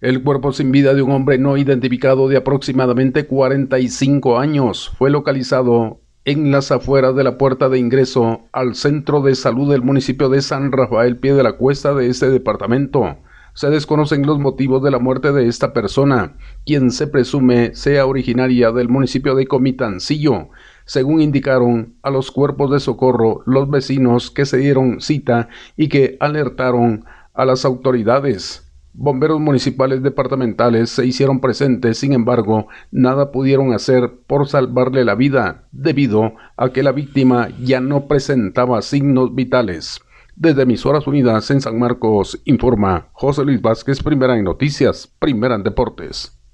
El cuerpo sin vida de un hombre no identificado de aproximadamente 45 años fue localizado en las afueras de la puerta de ingreso al centro de salud del municipio de San Rafael, pie de la cuesta de este departamento. Se desconocen los motivos de la muerte de esta persona, quien se presume sea originaria del municipio de Comitancillo, según indicaron a los cuerpos de socorro los vecinos que se dieron cita y que alertaron a las autoridades. Bomberos municipales departamentales se hicieron presentes, sin embargo, nada pudieron hacer por salvarle la vida, debido a que la víctima ya no presentaba signos vitales. Desde Emisoras Unidas en San Marcos, informa José Luis Vázquez, primera en noticias, primera en deportes.